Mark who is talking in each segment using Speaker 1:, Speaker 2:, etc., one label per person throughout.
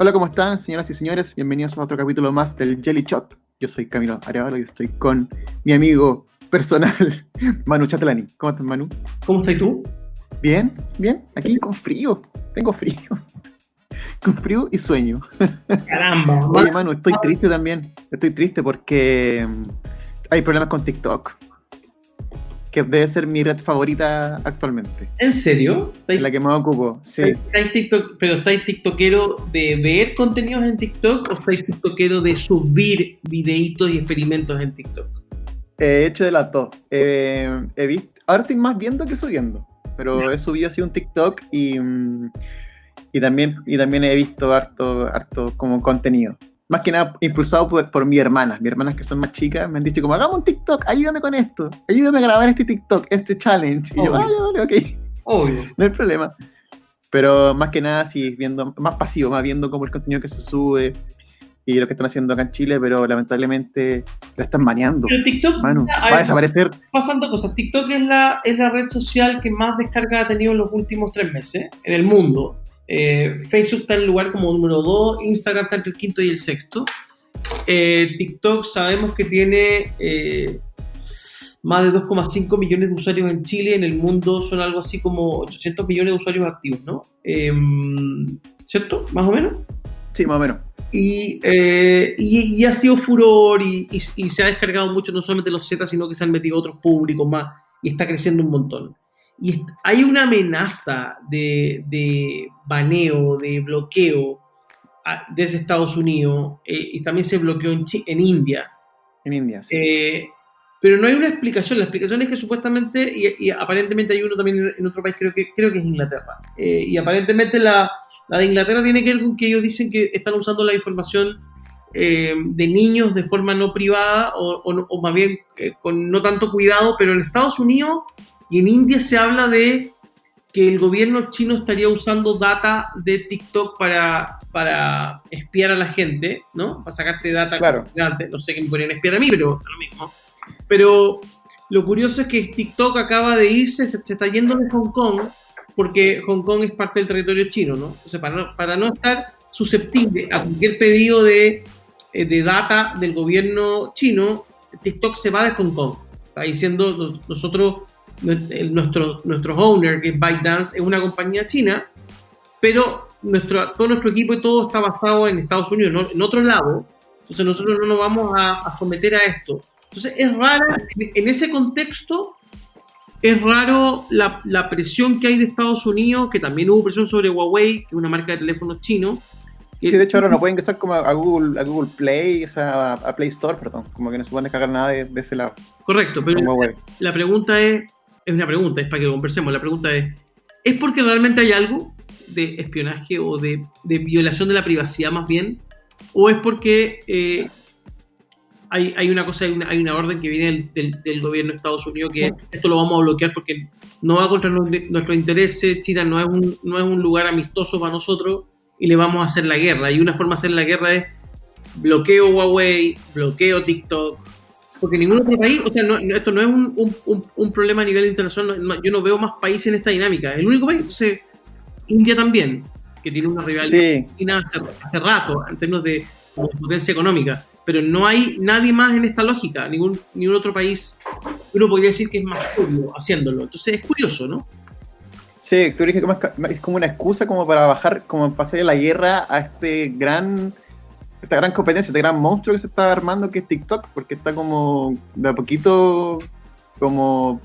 Speaker 1: Hola, ¿cómo están, señoras y señores? Bienvenidos a otro capítulo más del Jelly Shot. Yo soy Camilo Arevalo y estoy con mi amigo personal, Manu Chatelani. ¿Cómo estás, Manu?
Speaker 2: ¿Cómo estás tú?
Speaker 1: Bien, bien. Aquí con frío. Tengo frío. Con frío y sueño.
Speaker 2: Caramba.
Speaker 1: Oye, Manu, estoy triste también. Estoy triste porque mm, hay problemas con TikTok. Que debe ser mi red favorita actualmente.
Speaker 2: ¿En serio?
Speaker 1: En la que más ocupo, sí.
Speaker 2: ¿Estáis TikTok, ¿Pero estáis tiktokero de ver contenidos en TikTok o estáis tiktokero de subir videitos y experimentos en TikTok?
Speaker 1: He hecho de las dos. Eh, he visto, ahora estoy más viendo que subiendo, pero he subido así un TikTok y, mm, y, también, y también he visto harto, harto como contenido. Más que nada impulsado por, por mi hermana. Mis hermanas que son más chicas me han dicho como, hagamos un TikTok, ayúdame con esto, ayúdame a grabar este TikTok, este challenge. Y yo,
Speaker 2: Obvio.
Speaker 1: ah, ya, vale, ok,
Speaker 2: Obvio.
Speaker 1: no hay problema. Pero más que nada, sí, viendo, más pasivo, más viendo como el contenido que se sube y lo que están haciendo acá en Chile, pero lamentablemente lo están maneando.
Speaker 2: Pero TikTok,
Speaker 1: Manu, va a desaparecer.
Speaker 2: pasando cosas. TikTok es la, es la red social que más descarga ha tenido en los últimos tres meses en el mundo. Eh, Facebook está en el lugar como número 2, Instagram está entre el quinto y el sexto. Eh, TikTok sabemos que tiene eh, más de 2,5 millones de usuarios en Chile, en el mundo son algo así como 800 millones de usuarios activos, ¿no? Em, ¿Cierto? Más o menos.
Speaker 1: Sí, más o menos.
Speaker 2: Y, eh, y, y ha sido furor y, y- y se ha descargado mucho, no solamente los Z, sino que se han metido otros públicos más y está creciendo un montón. Y hay una amenaza de, de baneo, de bloqueo ah, desde Estados Unidos eh, y también se bloqueó en, en India.
Speaker 1: En India. sí.
Speaker 2: Eh, pero no hay una explicación. La explicación es que supuestamente, y, y aparentemente hay uno también en, otro país, creo que, creo que es Inglaterra. Eh, y aparentemente la, la de Inglaterra tiene que ver con que ellos dicen que están usando la información eh, de niños de forma no privada o, o más bien eh, con no tanto cuidado, pero en Estados Unidos y en India se habla de que el gobierno chino estaría usando data de TikTok para, para espiar a la gente, ¿no? Para sacarte data.
Speaker 1: Claro.
Speaker 2: Antes, no sé qué me podrían espiar a mí, pero lo mismo. Pero lo curioso es que TikTok acaba de irse, se, se está yendo de Hong Kong, porque Hong Kong es parte del territorio chino, ¿no? Entonces, para no, para no estar susceptible a cualquier pedido de, eh, de data del gobierno chino, TikTok se va de Hong Kong. Está diciendo nos- nosotros, nuestro, nuestro owner, que es ByteDance, es una compañía china, pero nuestro, todo nuestro equipo y todo está basado en Estados Unidos, ¿no? en otro lado. Entonces nosotros no nos vamos a, a someter a esto. Entonces es rara, en, en ese contexto, es raro la, la presión que hay de Estados Unidos, que también hubo presión sobre Huawei, que es una marca de teléfonos chino.
Speaker 1: Sí, de hecho ahora no pueden ingresar como a Google, a Google Play, o sea, a, Play Store, perdón, como que no se pueden descargar nada de, de ese lado.
Speaker 2: Correcto, pero la pregunta es, es una pregunta, es para que lo conversemos, la pregunta es, ¿es porque realmente hay algo de espionaje o de, de violación de la privacidad más bien? ¿O es porque eh, hay, hay una cosa, hay una, hay una orden que viene del, del- del gobierno de Estados Unidos que esto lo vamos a bloquear porque no va contra nu- nuestros intereses, China no es, un, no es un lugar amistoso para nosotros y le vamos a hacer la guerra. Y una forma de hacer la guerra es bloqueo Huawei, bloqueo TikTok, porque ningún otro país, o sea, no- no- esto no es un, un- un- problema a nivel internacional, no- yo no veo más países en esta dinámica. El único país, entonces, India también, que tiene una rivalidad
Speaker 1: Sí,
Speaker 2: hace, hace rato en términos de potencia económica, pero no hay nadie más en esta lógica, ningún, ningún otro país, uno podría decir que es más serio haciéndolo. Entonces es curioso, ¿no?
Speaker 1: sí, tú dices que es como una excusa como para bajar, como para hacer la guerra a este gran, esta gran competencia, este gran monstruo que se está armando que es TikTok, porque está como de a poquito, como,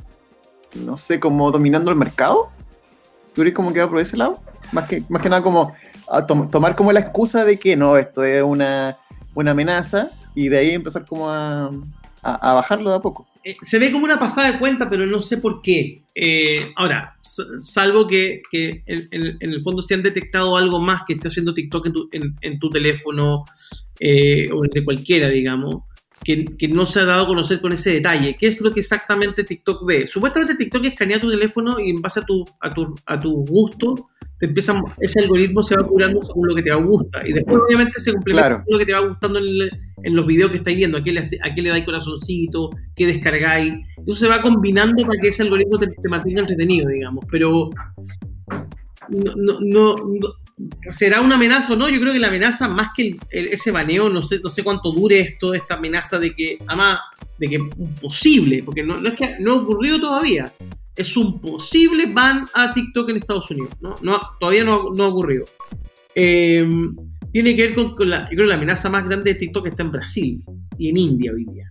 Speaker 1: no sé, como dominando el mercado. ¿Tú crees como que va por ese lado? Más que, más que nada como a tom- tomar como la excusa de que no, esto es una, una amenaza y de ahí empezar como a, a- a bajarlo de a poco.
Speaker 2: Eh, se ve como una pasada de cuenta, pero no sé por qué. Eh, ahora, salvo que, que en, en- en el fondo se han detectado algo más que esté haciendo TikTok en tu, en- en tu teléfono eh, o de cualquiera, digamos, que, que no se ha dado a conocer con ese detalle. ¿Qué es lo que exactamente TikTok ve? Supuestamente TikTok escanea tu teléfono y en base a tu, a tu, a tu gusto, te empieza, ese algoritmo se va curando según lo que te gusta. Y después, obviamente, se complementa
Speaker 1: Claro.
Speaker 2: con lo que te va gustando en, el- en los videos que estáis viendo. A qué le, dais corazoncito, qué descargáis. Eso se va combinando para que ese algoritmo te, te mantenga entretenido, digamos. Pero no, no, no, ¿Será una amenaza o no? Yo creo que la amenaza, más que ese baneo, no sé, no sé cuánto dure esto, esta amenaza de que, además, de que posible, porque no, es que no ha ocurrido todavía, es un posible ban a TikTok en Estados Unidos, ¿no? no todavía no ha ocurrido. Eh, tiene que ver con, con la, yo creo que la amenaza más grande de TikTok está en Brasil y en India hoy día.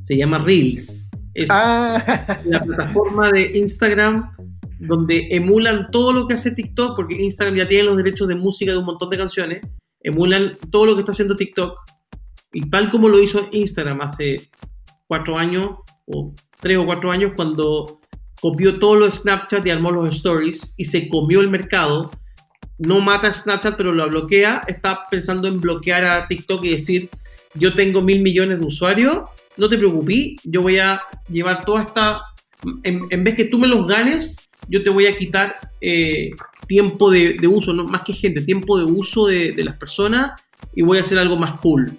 Speaker 2: Se llama Reels. Es
Speaker 1: Ah,
Speaker 2: la plataforma de Instagram donde emulan todo lo que hace TikTok, porque Instagram ya tiene los derechos de música de un montón de canciones, emulan todo lo que está haciendo TikTok, y tal como lo hizo Instagram hace cuatro años, o tres o cuatro años, cuando copió todo lo de Snapchat y armó los stories y se comió el mercado, no mata a Snapchat, pero lo bloquea, está pensando en bloquear a TikTok y decir, yo tengo mil millones de usuarios, no te preocupes, yo voy a llevar toda esta, en, en vez que tú me los ganes, yo te voy a quitar eh, tiempo de, de uso, no más que gente, tiempo de uso de, de las personas y voy a hacer algo más cool.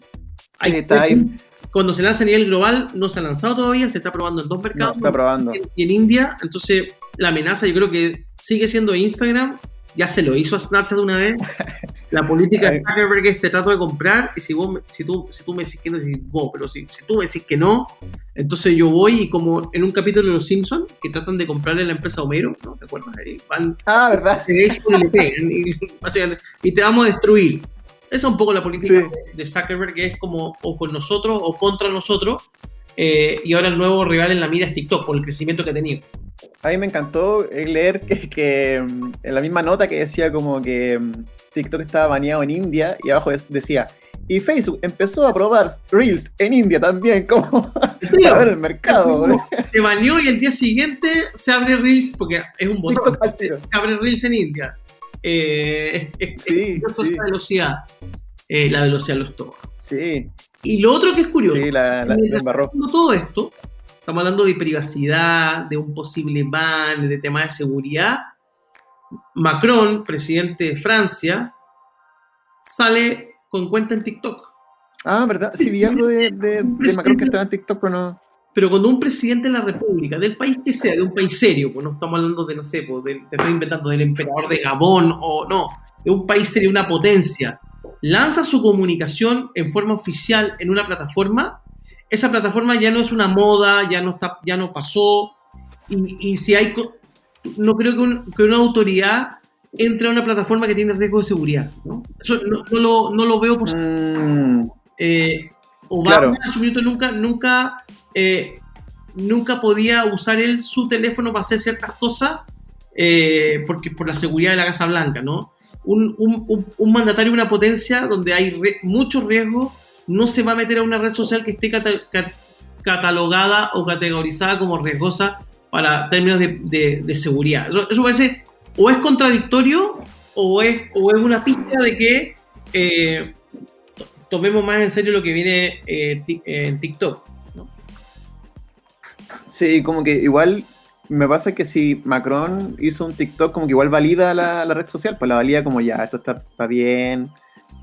Speaker 2: Hay cuando se lanza a nivel global, no se ha lanzado todavía, se está probando en dos
Speaker 1: No,
Speaker 2: mercados
Speaker 1: está probando.
Speaker 2: y en India. Entonces, la amenaza yo creo que sigue siendo Instagram. Ya se lo hizo a Snapchat una vez. La política de. Zuckerberg es te trato de comprar y si, vos, si, tú, si tú me decís que no, decís vos, pero si, si tú me decís que no, entonces yo voy y como en un capítulo de Los Simpsons que tratan de comprarle la empresa a Homero, ¿no? ¿Te acuerdas? Van
Speaker 1: Ah, ¿verdad?
Speaker 2: y le pegan y, y te vamos a destruir. Esa es un poco la política
Speaker 1: Sí.
Speaker 2: de Zuckerberg, que es como o con nosotros o contra nosotros. eh, y ahora el nuevo rival en la mira es TikTok, por el crecimiento que ha tenido.
Speaker 1: A mí me encantó eh, leer que, que, mm, en la misma nota que decía como que mm, TikTok estaba baneado en India y abajo decía y Facebook empezó a probar Reels en India también, como para ver el mercado.
Speaker 2: Se baneó y el día siguiente se abre Reels, porque es un botón, se abre Reels en India. Eh, es, es-
Speaker 1: Sí,
Speaker 2: es curioso
Speaker 1: sí.
Speaker 2: esa velocidad. Eh, la velocidad lo es todo.
Speaker 1: Sí,
Speaker 2: Y lo otro que es curioso,
Speaker 1: sí, la, la, la
Speaker 2: todo esto, estamos hablando de privacidad, de un posible ban, de temas de seguridad. Macron, presidente de Francia, sale con cuenta en TikTok.
Speaker 1: Ah, ¿verdad? Sí, vi algo de, de, de Macron que estaba en TikTok, pero no.
Speaker 2: Pero cuando un presidente de la República, del país que sea, de un país serio, pues no estamos hablando de, no sé, pues, te estoy inventando, del emperador de Gabón o no, de un país serio, una potencia, lanza su comunicación en forma oficial en una plataforma, esa plataforma ya no es una moda, ya no, está, ya no pasó, y, y si hay, no creo que, un- que una autoridad entre a una plataforma que tiene riesgo de seguridad, ¿no? Eso no, no lo, no lo veo posible
Speaker 1: Mm,
Speaker 2: eh, Obama
Speaker 1: Claro.
Speaker 2: en su minuto nunca, nunca, eh, nunca podía usar él su teléfono para hacer ciertas cosas eh, porque por la seguridad de la Casa Blanca, ¿no? Un, un- un- mandatario de una potencia donde hay re- mucho riesgo no se va a meter a una red social que esté cata- ca- catalogada o categorizada como riesgosa para términos de, seguridad. Eso, eso parece o es contradictorio o es, o es una pista de que eh, to- tomemos más en serio lo que viene eh, en TikTok.
Speaker 1: sí, como que igual me pasa que si Macron hizo un TikTok, como que igual valida la, la red social, pues la valida como ya, esto está, está bien,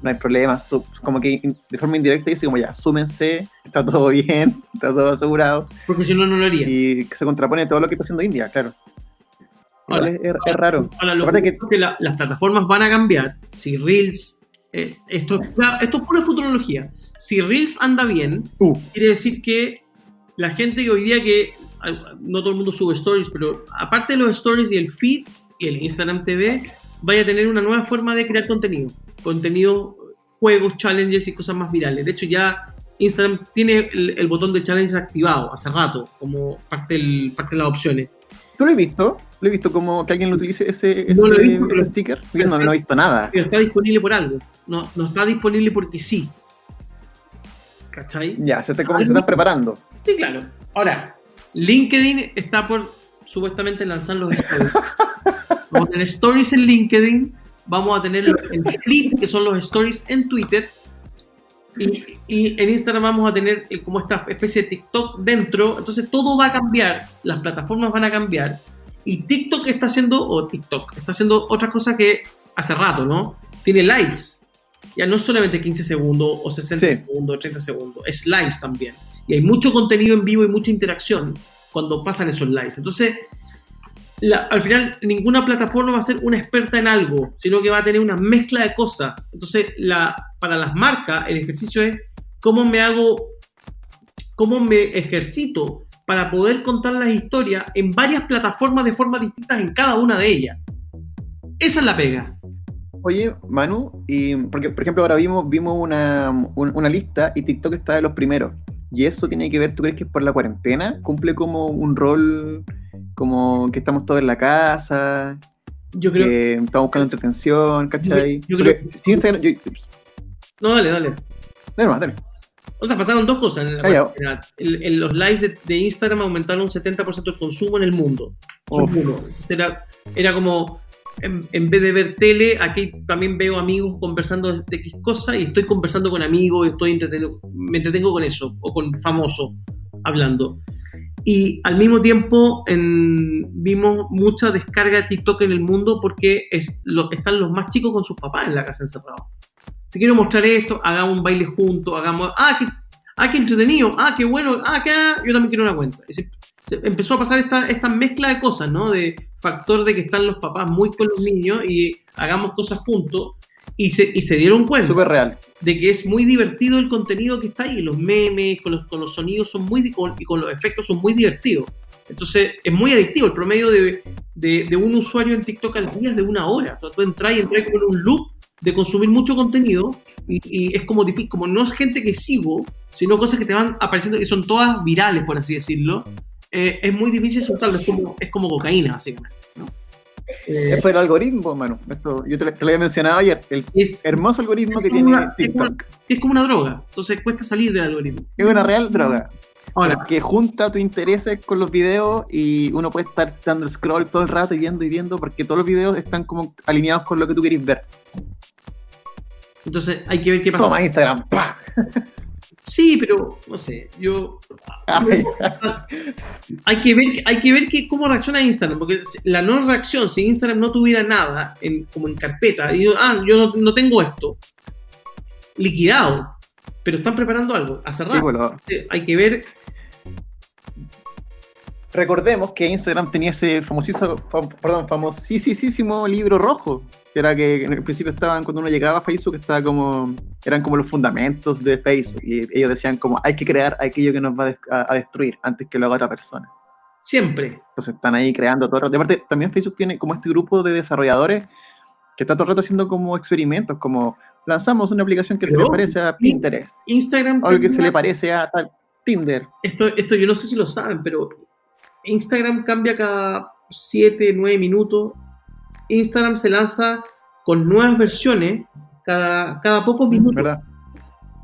Speaker 1: no hay problema, como que in- de forma indirecta dice como ya, súmense, está todo bien, está todo asegurado,
Speaker 2: Porque si no, no lo haría.
Speaker 1: y que se contrapone a todo lo que está haciendo India, claro.
Speaker 2: Ahora,
Speaker 1: es, es- es raro.
Speaker 2: ahora, lo
Speaker 1: Aparte
Speaker 2: que,
Speaker 1: que-
Speaker 2: que la- las plataformas van a cambiar. Si Reels, eh, esto, es pura- esto es pura futurología. Si Reels anda bien,
Speaker 1: Uh,
Speaker 2: quiere decir que la gente que hoy día que no todo el mundo sube stories, pero aparte de los stories y el feed y el Instagram TV, vaya a tener una nueva forma de crear contenido. Contenido, juegos, challenges y cosas más virales. De hecho, ya Instagram tiene el, el botón de challenge activado hace rato, como parte, del- parte de las opciones.
Speaker 1: ¿Tú lo has visto? ¿Lo he visto como que alguien lo utilice ese, ese,
Speaker 2: No lo he visto,
Speaker 1: ese sticker? Yo no, no he visto nada.
Speaker 2: Pero está disponible por algo. No, no está disponible porque sí. ¿Cachai?
Speaker 1: Ya, se está, como que se están preparando.
Speaker 2: Sí, claro. Ahora, LinkedIn está por supuestamente lanzar los stories. Vamos a tener stories en LinkedIn, vamos a tener el flip, que son los stories en Twitter, y, y en Instagram vamos a tener eh, como esta especie de TikTok dentro. Entonces todo va a cambiar, las plataformas van a cambiar, y TikTok está haciendo, o TikTok, está haciendo otra cosa que hace rato, ¿no? Tiene lives. Ya no es solamente 15 segundos o 60
Speaker 1: Sí.
Speaker 2: segundos o 30 segundos, es lives también. Y hay mucho contenido en vivo y mucha interacción cuando pasan esos lives. Entonces, la- al final ninguna plataforma va a ser una experta en algo, sino que va a tener una mezcla de cosas. Entonces, para las marcas, el ejercicio es cómo me hago, cómo me ejercito para poder contar las historias en varias plataformas de formas distintas en cada una de ellas. Esa es la pega.
Speaker 1: Oye, Manu, y porque por ejemplo ahora vimos, una, un- una lista y TikTok está de los primeros. ¿Y eso tiene que ver, tú crees que por la cuarentena? ¿Cumple como un rol como que estamos todos en la casa,
Speaker 2: Yo creo.
Speaker 1: que estamos buscando entretención, ¿cachai?
Speaker 2: Yo- yo creo-
Speaker 1: si Instagram- yo-
Speaker 2: No, dale, dale.
Speaker 1: dale más, dale.
Speaker 2: O sea, pasaron dos cosas en, la. En- los lives de, de Instagram aumentaron un 70% el consumo en el mundo. Uno. Era, era como, en, en vez de ver tele, aquí también veo amigos conversando de, X cosa y estoy conversando con amigos, estoy entretenido, me entretengo con eso, o con famosos hablando. Y al mismo tiempo vimos mucha descarga de TikTok en el mundo porque es- lo- están los más chicos con sus papás en la casa encerrados. Te quiero mostrar esto, hagamos un baile juntos, hagamos... Ah, qué, ah, qué entretenido, ah, qué bueno, ah, qué... Yo también quiero una cuenta. Se- se empezó a pasar esta, esta mezcla de cosas, ¿no? De factor de que están los papás muy con los niños y hagamos cosas juntos. Y se, y se dieron cuenta
Speaker 1: Súper real.
Speaker 2: de que es muy divertido el contenido que está ahí. Los memes, con los, con los sonidos son muy con- y con los efectos son muy divertidos. Entonces es muy adictivo. El promedio de, de- de un usuario en TikTok al día es de una hora. O sea, tú entras y entras como en un loop de consumir mucho contenido y, y es como difícil, como no es gente que sigo, sino cosas que te van apareciendo y son todas virales, por así decirlo. eh, es muy difícil soltarlo. Es como, es como cocaína, básicamente. ¿no? Eh,
Speaker 1: Es por el algoritmo, Manu. Esto, yo te, lo- te lo había mencionado ayer. El
Speaker 2: es,
Speaker 1: hermoso algoritmo que
Speaker 2: Es
Speaker 1: tiene
Speaker 2: una- es como-
Speaker 1: TikTok.
Speaker 2: es como una droga. Entonces cuesta salir del algoritmo.
Speaker 1: Es una real droga.
Speaker 2: Ahora,
Speaker 1: que junta tus intereses con los videos y uno puede estar dando el scroll todo el rato y viendo y viendo porque todos los videos están como alineados con lo que tú querés ver.
Speaker 2: entonces hay que ver qué pasa.
Speaker 1: Toma Instagram. ¡pah!
Speaker 2: Sí, pero no sé, yo
Speaker 1: Ay,
Speaker 2: hay que ver, hay que ver que, cómo reacciona Instagram, porque la no reacción, si Instagram no tuviera nada en, como en carpeta, y yo, ah, yo no, no tengo esto, liquidado, pero están preparando algo,
Speaker 1: sí,
Speaker 2: rato.
Speaker 1: bueno,
Speaker 2: Hay que ver,
Speaker 1: recordemos que Instagram tenía ese famosísimo, fam- perdón, famosísimo libro rojo, que era que en el principio estaban, cuando uno llegaba a Facebook, estaba como, eran como los fundamentos de Facebook, y ellos decían como, hay que crear aquello que nos va a des- a, a destruir antes que lo haga otra persona.
Speaker 2: siempre,
Speaker 1: Entonces están ahí creando todo el rato. De aparte, también Facebook tiene como este grupo de desarrolladores que está todo el rato haciendo como experimentos, como lanzamos una aplicación que se
Speaker 2: Pero-
Speaker 1: le parece a Pinterest,
Speaker 2: Instagram...
Speaker 1: o que se le parece a tal Tinder.
Speaker 2: esto, esto yo no sé si lo saben, pero Instagram cambia cada 7, 9 minutos. Instagram se lanza con nuevas versiones cada, cada pocos minutos.
Speaker 1: ¿Verdad?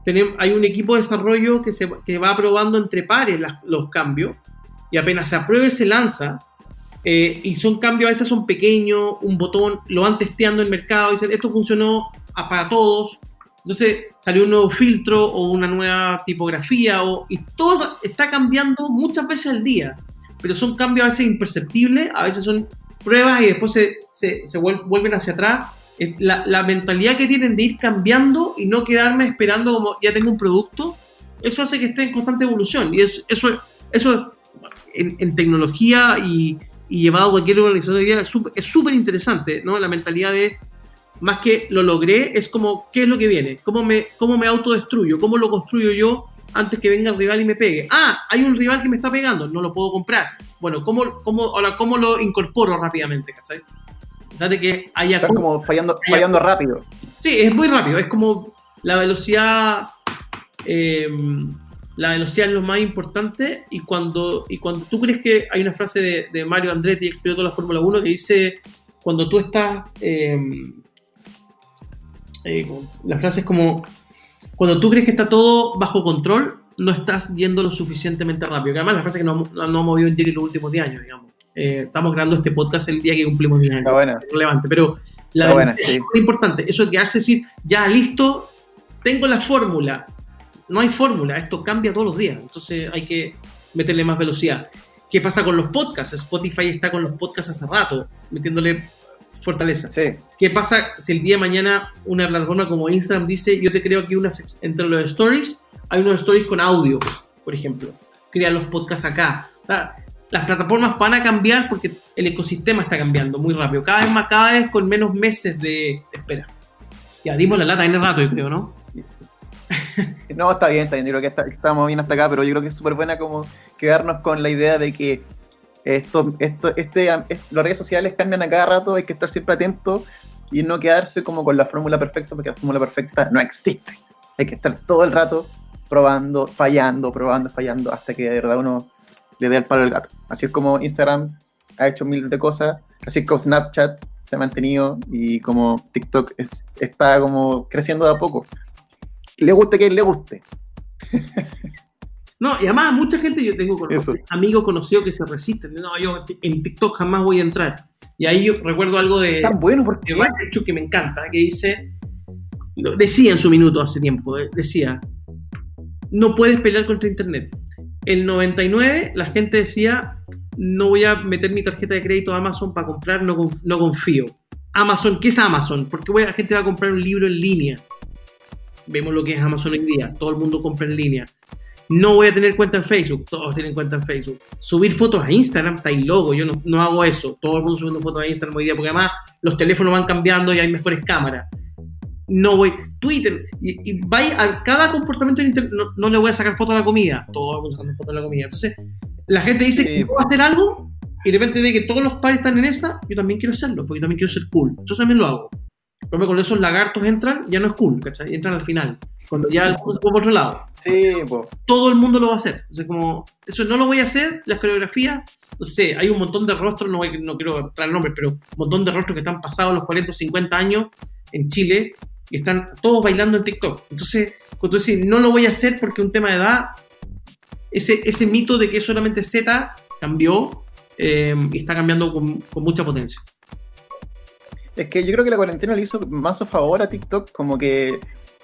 Speaker 2: Tenemos, hay un equipo de desarrollo que, se, que va probando entre pares las- los cambios y apenas se apruebe se lanza. eh, y son cambios, a veces son pequeños, un botón, lo van testeando en el mercado, dicen esto funcionó para todos. Entonces salió un nuevo filtro o una nueva tipografía o, y todo está cambiando muchas veces al día, pero son cambios a veces imperceptibles, a veces son pruebas y después se, se, se vuel- vuelven hacia atrás. La, la mentalidad que tienen de ir cambiando y no quedarme esperando como ya tengo un producto, eso hace que esté en constante evolución. Y eso, eso, eso en, en tecnología y, y llevado a cualquier organización hoy día es súper interesante, ¿no? La mentalidad de, más que lo logré, es como, ¿qué es lo que viene? ¿Cómo me, cómo me autodestruyo? ¿Cómo lo construyo yo antes que venga el rival y me pegue? Ah, hay un rival que me está pegando, no lo puedo comprar. Bueno, ¿cómo, cómo, ahora, ¿cómo lo incorporo rápidamente? ¿Cachai? O sea, de que haya...
Speaker 1: Están como fallando, fallando rápido.
Speaker 2: Sí, es muy rápido, es como la velocidad... eh, la velocidad es lo más importante y cuando, y cuando tú crees que hay una frase de, de Mario Andretti, ex piloto de la Fórmula 1, que dice, cuando tú estás... eh, eh, la frase es como, cuando tú crees que está todo bajo control, no estás yendo lo suficientemente rápido. Que además la frase que no, no, no ha movido en Jerry los últimos 10 años, digamos. Eh, estamos grabando este podcast el día que cumplimos 10 años.
Speaker 1: Está buena.
Speaker 2: relevante, pero la
Speaker 1: buena, sí.
Speaker 2: es muy importante. Eso de quedarse decir, ya listo, tengo la fórmula. No hay fórmula, esto cambia todos los días. Entonces hay que meterle más velocidad. ¿Qué pasa con los podcasts? Spotify está con los podcasts hace rato, metiéndole fortaleza.
Speaker 1: Sí.
Speaker 2: ¿Qué pasa si el día de mañana una plataforma como Instagram dice, yo te creo aquí una sec- entre los stories, hay unos stories con audio, por ejemplo. Crea los podcasts acá. O sea, las plataformas van a cambiar porque el ecosistema está cambiando muy rápido, cada vez más, cada vez con menos meses de espera. Ya dimos la lata en el rato, yo creo, ¿no?
Speaker 1: No, está bien, está bien. Yo creo que estamos bien hasta acá, pero yo creo que es súper buena como quedarnos con la idea de que esto, esto, este, las redes sociales cambian a cada rato, hay que estar siempre atento y no quedarse como con la fórmula perfecta, porque la fórmula perfecta no existe. Hay que estar todo el rato probando, fallando, probando, fallando, hasta que de verdad uno le dé el palo al gato. Así es como Instagram ha hecho mil de cosas, así como Snapchat se ha mantenido y como TikTok está como creciendo de a poco. Le guste que le guste.
Speaker 2: No, y además mucha gente, yo tengo amigos conocidos que se resisten. No, yo en TikTok jamás voy a entrar. Y ahí yo recuerdo algo de...
Speaker 1: Tan bueno porque...
Speaker 2: hecho que me encanta, que dice... Decía en su minuto hace tiempo, eh, decía, no puedes pelear contra Internet. El 99 la gente decía, no voy a meter mi tarjeta de crédito a Amazon para comprar, no, no confío. Amazon, ¿qué es Amazon? Porque la gente va a comprar un libro en línea. Vemos lo que es Amazon hoy día, todo el mundo compra en línea. No voy a tener cuenta en Facebook. Todos tienen cuenta en Facebook. Subir fotos a Instagram, está ahí loco. Yo no, hago eso. Todo el mundo subiendo fotos a Instagram hoy día, porque además los teléfonos van cambiando y hay mejores cámaras. No voy. Twitter. Y, y a cada comportamiento en Internet. No, le voy a sacar fotos a la comida. Todo el mundo sacando fotos a la comida. Entonces, la gente dice que puedo hacer algo y de repente ve que todos los pares están en esa. Yo también quiero hacerlo, porque también quiero ser cool. Yo también lo hago. Pero cuando esos lagartos entran, ya no es cool, ¿cachai? Entran al final. Cuando ya el se por otro lado.
Speaker 1: Sí, pues.
Speaker 2: Todo el mundo lo va a hacer. Entonces, como, eso no lo voy a hacer, las coreografías, no sé, hay un montón de rostros, no, no quiero traer nombres, pero un montón de rostros que están pasados los 40 o 50 años en Chile y están todos bailando en TikTok. Entonces, cuando tú dices, no lo voy a hacer porque es un tema de edad, ese, ese mito de que solamente Z cambió eh, y está cambiando con, con mucha potencia.
Speaker 1: Es que yo creo que la cuarentena le hizo más a favor a TikTok, como que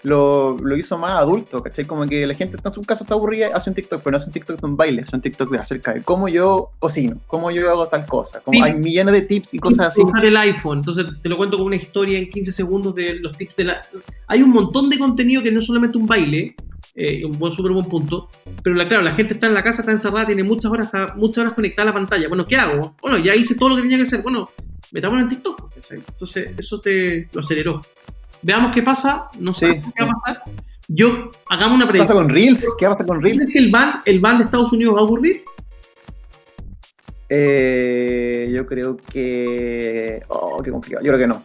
Speaker 1: lo, lo, hizo más adulto, ¿cachai? Como que la gente está en su casa, está aburrida, hace un TikTok, pero no hace un TikTok de un baile, hace un TikTok de acerca de cómo yo cocino, cómo yo hago tal cosa. Como hay millones de tips y cosas así.
Speaker 2: Usar el iPhone, entonces te lo cuento como una historia en 15 segundos de los tips de la... Hay un montón de contenido que no es solamente un baile, eh, un buen súper buen punto, pero la, claro, la gente está en la casa, está encerrada, tiene muchas horas, está muchas horas conectada a la pantalla. Bueno, ¿qué hago? Bueno, ya hice todo lo que tenía que hacer. Bueno, metamos en TikTok. Entonces, eso te lo aceleró. Veamos qué pasa, no sé qué va a pasar. Yo, hagamos una
Speaker 1: predicción. ¿Qué pasa con Reels? ¿Qué va a pasar con Reels?
Speaker 2: que el ban, el ban de Estados Unidos va a ocurrir?
Speaker 1: Eh, yo creo que. Oh, qué complicado. Yo creo que no.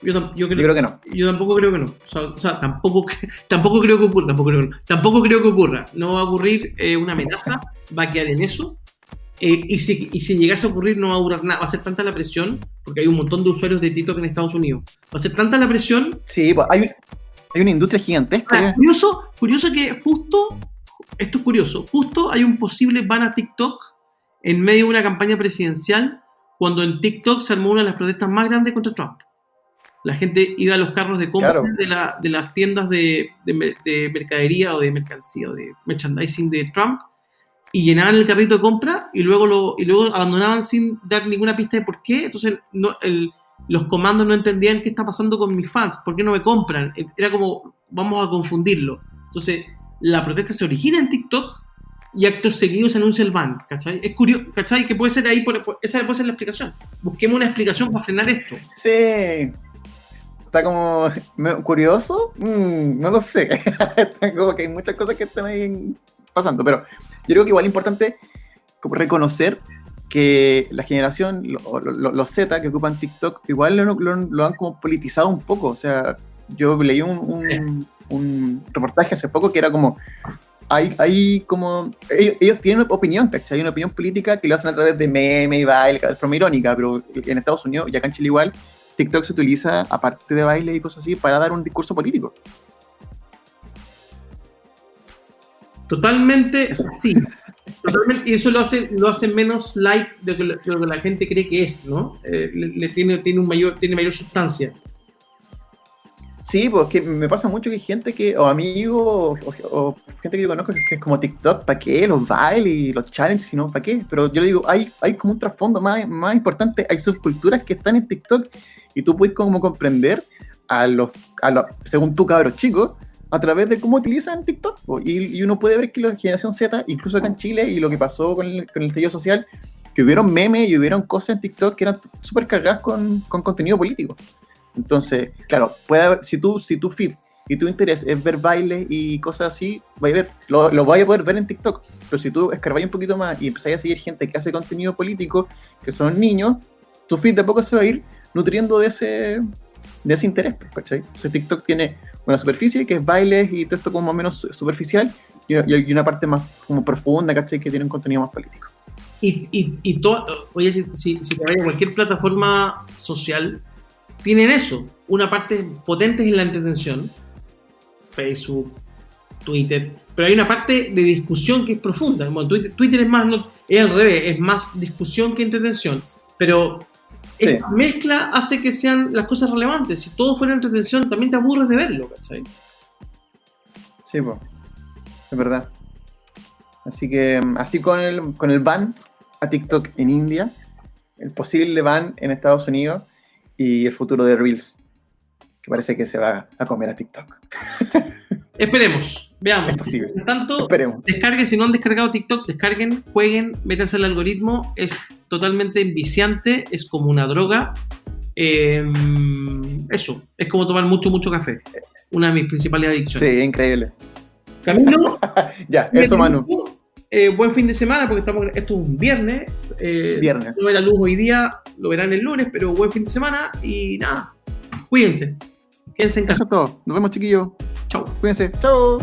Speaker 2: Yo, creo, que no. Yo tampoco creo que no. O sea, tampoco, tampoco creo que ocurra. Tampoco creo, tampoco creo que ocurra. No va a ocurrir eh, una amenaza. Va a quedar en eso. Eh, y, si, y, si, llegase a ocurrir, no va a durar nada. Va a ser tanta la presión, porque hay un montón de usuarios de TikTok en Estados Unidos. Va a ser tanta la presión.
Speaker 1: Sí, pues, hay, hay una industria gigantesca.
Speaker 2: Ah, curioso, curioso que justo, esto es curioso, justo hay un posible ban a TikTok en medio de una campaña presidencial cuando en TikTok se armó una de las protestas más grandes contra Trump. La gente iba a los carros de compra de, la, de, las tiendas de, de mercadería o de mercancía o de merchandising de Trump y llenaban el carrito de compra y luego lo y luego abandonaban sin dar ninguna pista de por qué. Entonces no, los comandos no entendían qué está pasando con mis fans, por qué no me compran. Era como, vamos a confundirlo. Entonces la protesta se origina en TikTok y actos seguidos se anuncia el ban, ¿cachai? Es curioso, ¿cachai? Que puede ser ahí, por, esa puede ser la explicación. Busquemos una explicación para frenar esto.
Speaker 1: Sí. Está como curioso, mm, no lo sé. como que hay muchas cosas que están ahí pasando, pero yo creo que igual es importante reconocer que la generación, los Z que ocupan TikTok, igual lo, han como politizado un poco. O sea, yo leí un, reportaje hace poco que era como, hay, hay como, ellos, tienen una opinión, ¿cachai? Hay una opinión política que lo hacen a través de meme y baile, de forma irónica, pero en Estados Unidos y acá en Chile igual, TikTok se utiliza, aparte de baile y cosas así, para dar un discurso político.
Speaker 2: Totalmente, sí. y eso lo hace, lo hace menos light de lo que la, gente cree que es, ¿no? Eh, le, tiene, tiene, un mayor, tiene mayor sustancia.
Speaker 1: Sí, porque pues, me pasa mucho que hay gente que, o amigos, o, gente que yo conozco que es como TikTok, ¿para qué? Los bailes y los challenges, ¿no? ¿Para qué? Pero yo le digo, hay, hay como un trasfondo más, más importante, hay subculturas que están en TikTok y tú puedes como comprender a los, a los según tú cabros chicos, a través de cómo utilizan TikTok. Y, uno puede ver que la generación Z, incluso acá en Chile, y lo que pasó con el, con el social, que hubieron memes y hubieron cosas en TikTok que eran súper cargadas con, con, contenido político. Entonces, claro, puede haber, si tú, si tu feed y tu interés es ver bailes y cosas así, vaya a ver, lo, lo vaya a poder ver en TikTok. Pero si tú escarbáis un poquito más y empezáis a seguir gente que hace contenido político, que son niños, tu feed de a poco se va a ir nutriendo de ese, de ese interés, pues, ¿cachai? O TikTok tiene una superficie que es bailes y todo esto como más o menos superficial y, y una parte más como profunda, ¿cachai? Que tiene un contenido más político.
Speaker 2: Y, y, y oye, si, si, si te vayas a cualquier plataforma social, tienen eso, una parte potente en la entretención, Facebook, Twitter, pero hay una parte de discusión que es profunda. Twitter, es más, no, es al revés, es más discusión que entretención, pero esta mezcla hace que sean las cosas relevantes. Si todo fuera entretención, también te aburres de verlo, ¿cachai?
Speaker 1: Sí, pues, es verdad. Así que, así con el, con el ban a TikTok en India, el posible ban en Estados Unidos y el futuro de Reels, que parece que se va a comer a TikTok.
Speaker 2: Esperemos, veamos.
Speaker 1: Es posible.
Speaker 2: tanto, Esperemos. descarguen, si no han descargado TikTok, descarguen, jueguen, métanse al algoritmo, es totalmente viciante, es como una droga. Em, eso, es como tomar mucho, mucho café. Una de mis principales adicciones.
Speaker 1: Sí, increíble.
Speaker 2: Camino.
Speaker 1: ya, eso, Manu.
Speaker 2: Eh, buen fin de semana, porque estamos, esto es un viernes. Eh, viernes. No la luz hoy día, lo verán el lunes, pero buen fin de semana y nada, cuídense. Quédense en casa.
Speaker 1: Eso es todo. Nos vemos, chiquillos.
Speaker 2: Chau.
Speaker 1: Cuídense. Chau.